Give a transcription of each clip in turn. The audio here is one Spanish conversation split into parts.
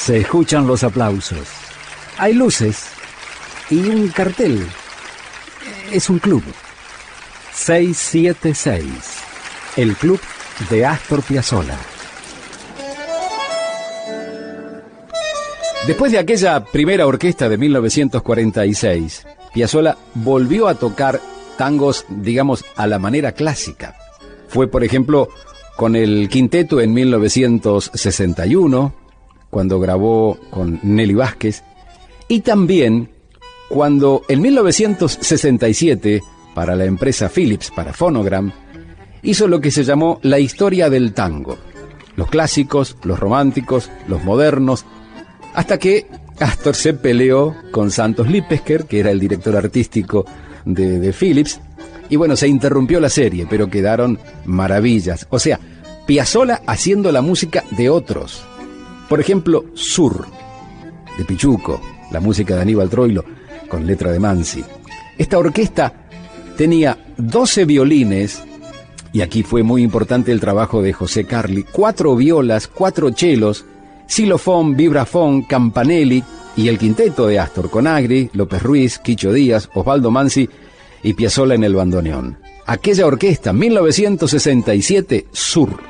Se escuchan los aplausos. Hay luces y un cartel. Es un club. 676. El club de Astor Piazzolla. Después de aquella primera orquesta de 1946, Piazzolla volvió a tocar tangos, digamos, a la manera clásica. Fue, por ejemplo, con el quinteto en 1961, cuando grabó con Nelly Vázquez, y también cuando en 1967, para la empresa Philips, para Phonogram, hizo lo que se llamó la historia del tango. Los clásicos, los románticos, los modernos, hasta que Astor se peleó con Santos Lipesker, que era el director artístico de, de Philips, y bueno, se interrumpió la serie, pero quedaron maravillas. O sea, Piazzolla haciendo la música de otros. Por ejemplo, Sur, de Pichuco, la música de Aníbal Troilo, con letra de Mansi. Esta orquesta tenía 12 violines, y aquí fue muy importante el trabajo de José Carli, cuatro violas, cuatro chelos, xilofón, vibrafón, campanelli y el quinteto de Astor con Agri, López Ruiz, Quicho Díaz, Osvaldo Mansi y Piazzolla en el bandoneón. Aquella orquesta, 1967, Sur.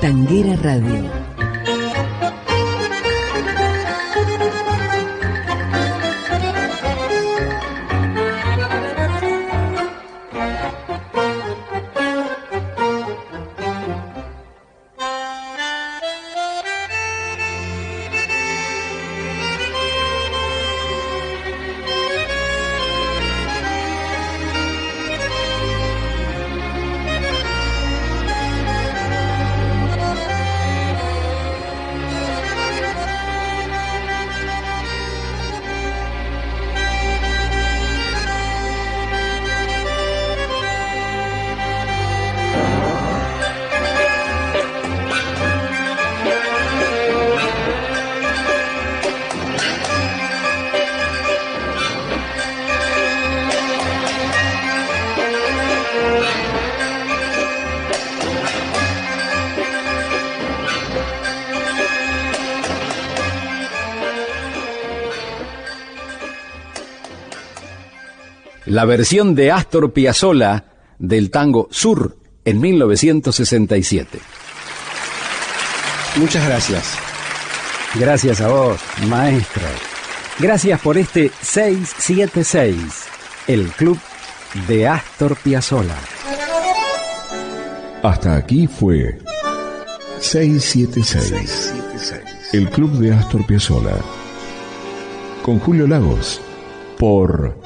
Tanguera Radio la versión de Astor Piazzolla del tango Sur en 1967. Muchas gracias. Gracias a vos, maestro. Gracias por este 676, el club de Astor Piazzolla. Hasta aquí fue 676, el club de Astor Piazzolla. Con Julio Lagos, por